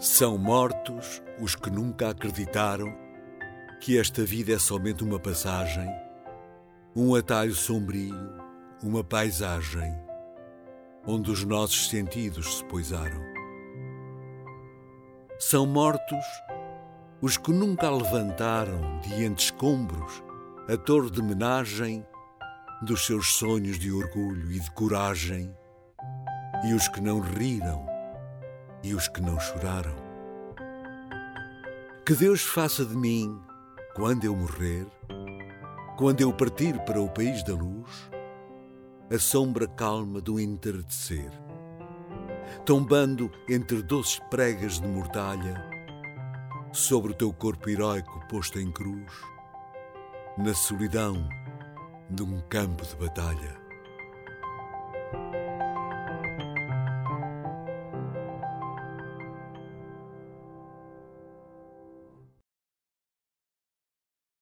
São mortos os que nunca acreditaram que esta vida é somente uma passagem, um atalho sombrio, uma paisagem onde os nossos sentidos se poisaram. São mortos os que nunca levantaram diante escombros a torre de menagem dos seus sonhos de orgulho e de coragem, e os que não riram e os que não choraram. Que Deus faça de mim, quando eu morrer, quando eu partir para o país da luz, a sombra calma do entardecer, tombando entre doces pregas de mortalha, sobre o teu corpo heróico posto em cruz, na solidão de um campo de batalha.